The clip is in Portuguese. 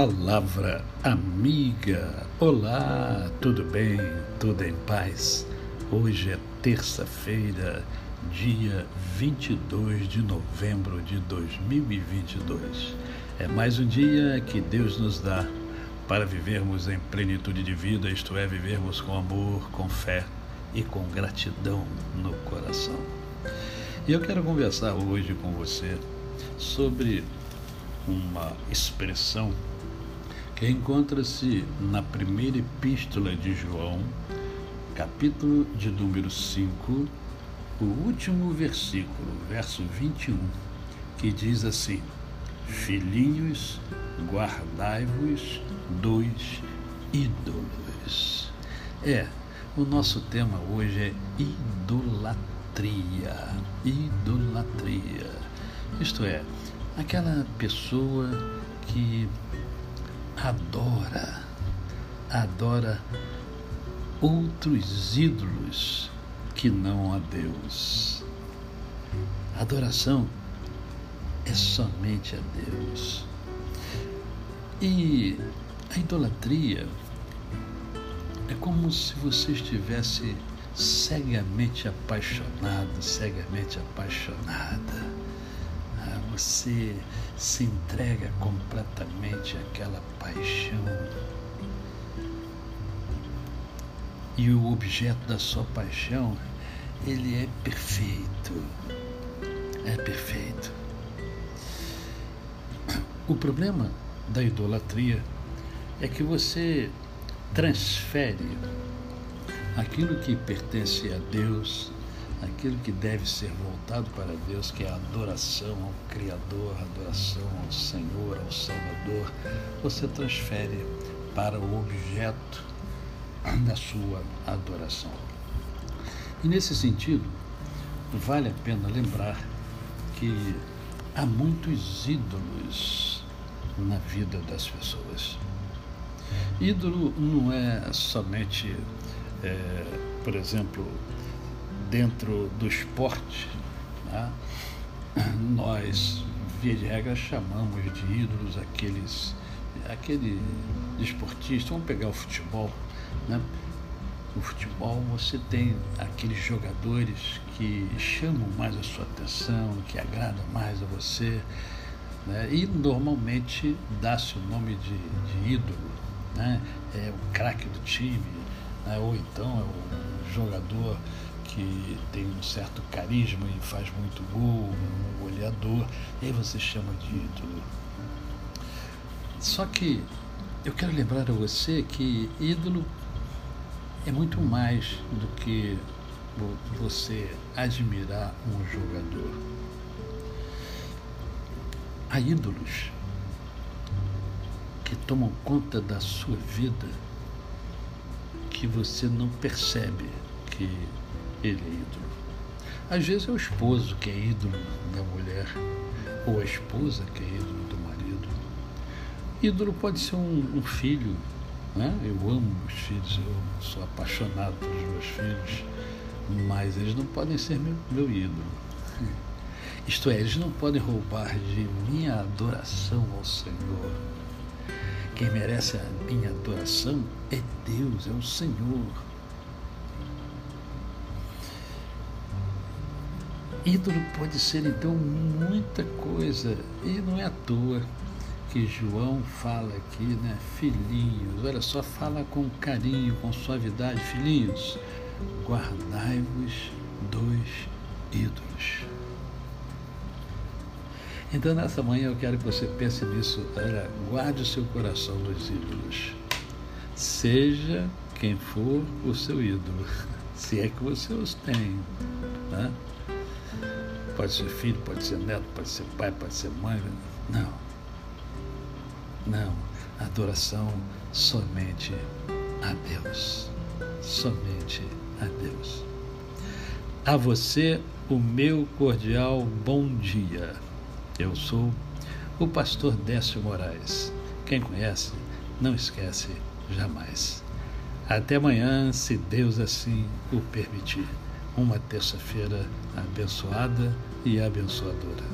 Palavra amiga. Olá, tudo bem? Tudo em paz? Hoje é terça-feira, dia 22 de novembro de 2022. É mais um dia que Deus nos dá para vivermos em plenitude de vida, isto é, vivermos com amor, com fé e com gratidão no coração. E eu quero conversar hoje com você sobre uma expressão que encontra-se na primeira epístola de João, capítulo de número 5, o último versículo, verso 21, que diz assim: Filhinhos, guardai-vos dos ídolos. É, o nosso tema hoje é idolatria. Idolatria. Isto é, aquela pessoa que adora, adora outros ídolos que não a Deus. Adoração é somente a Deus. E a idolatria é como se você estivesse cegamente apaixonado, cegamente apaixonada você se entrega completamente àquela paixão. E o objeto da sua paixão, ele é perfeito. É perfeito. O problema da idolatria é que você transfere aquilo que pertence a Deus aquilo que deve ser voltado para Deus, que é a adoração ao Criador, a adoração ao Senhor, ao Salvador, você transfere para o objeto da sua adoração. E nesse sentido, vale a pena lembrar que há muitos ídolos na vida das pessoas. Ídolo não é somente, é, por exemplo, dentro do esporte, né, nós, via de regra, chamamos de ídolos aqueles, aquele esportista. Vamos pegar o futebol. Né? No futebol você tem aqueles jogadores que chamam mais a sua atenção, que agradam mais a você. Né? E normalmente dá-se o nome de, de ídolo. Né? É o craque do time, né? ou então é o jogador que tem um certo carisma e faz muito gol, um goleador, e aí você chama de ídolo. Só que eu quero lembrar a você que ídolo é muito mais do que você admirar um jogador. Há ídolos que tomam conta da sua vida que você não percebe que ele é ídolo. Às vezes é o esposo que é ídolo da mulher, ou a esposa que é ídolo do marido. Ídolo pode ser um, um filho, né? eu amo meus filhos, eu sou apaixonado pelos meus filhos, mas eles não podem ser meu, meu ídolo. Isto é, eles não podem roubar de minha adoração ao Senhor. Quem merece a minha adoração é Deus, é o Senhor. Ídolo pode ser então muita coisa, e não é à toa que João fala aqui, né? Filhinhos, olha só, fala com carinho, com suavidade, filhinhos, guardai-vos dos ídolos. Então, nessa manhã, eu quero que você pense nisso. Olha, guarde o seu coração dos ídolos. Seja quem for o seu ídolo, se é que você os tem. Né? Pode ser filho, pode ser neto, pode ser pai, pode ser mãe. Não. Não. Adoração somente a Deus. Somente a Deus. A você, o meu cordial bom dia. Eu sou o pastor Décio Moraes. Quem conhece, não esquece jamais. Até amanhã, se Deus assim o permitir uma terça-feira abençoada e abençoadora.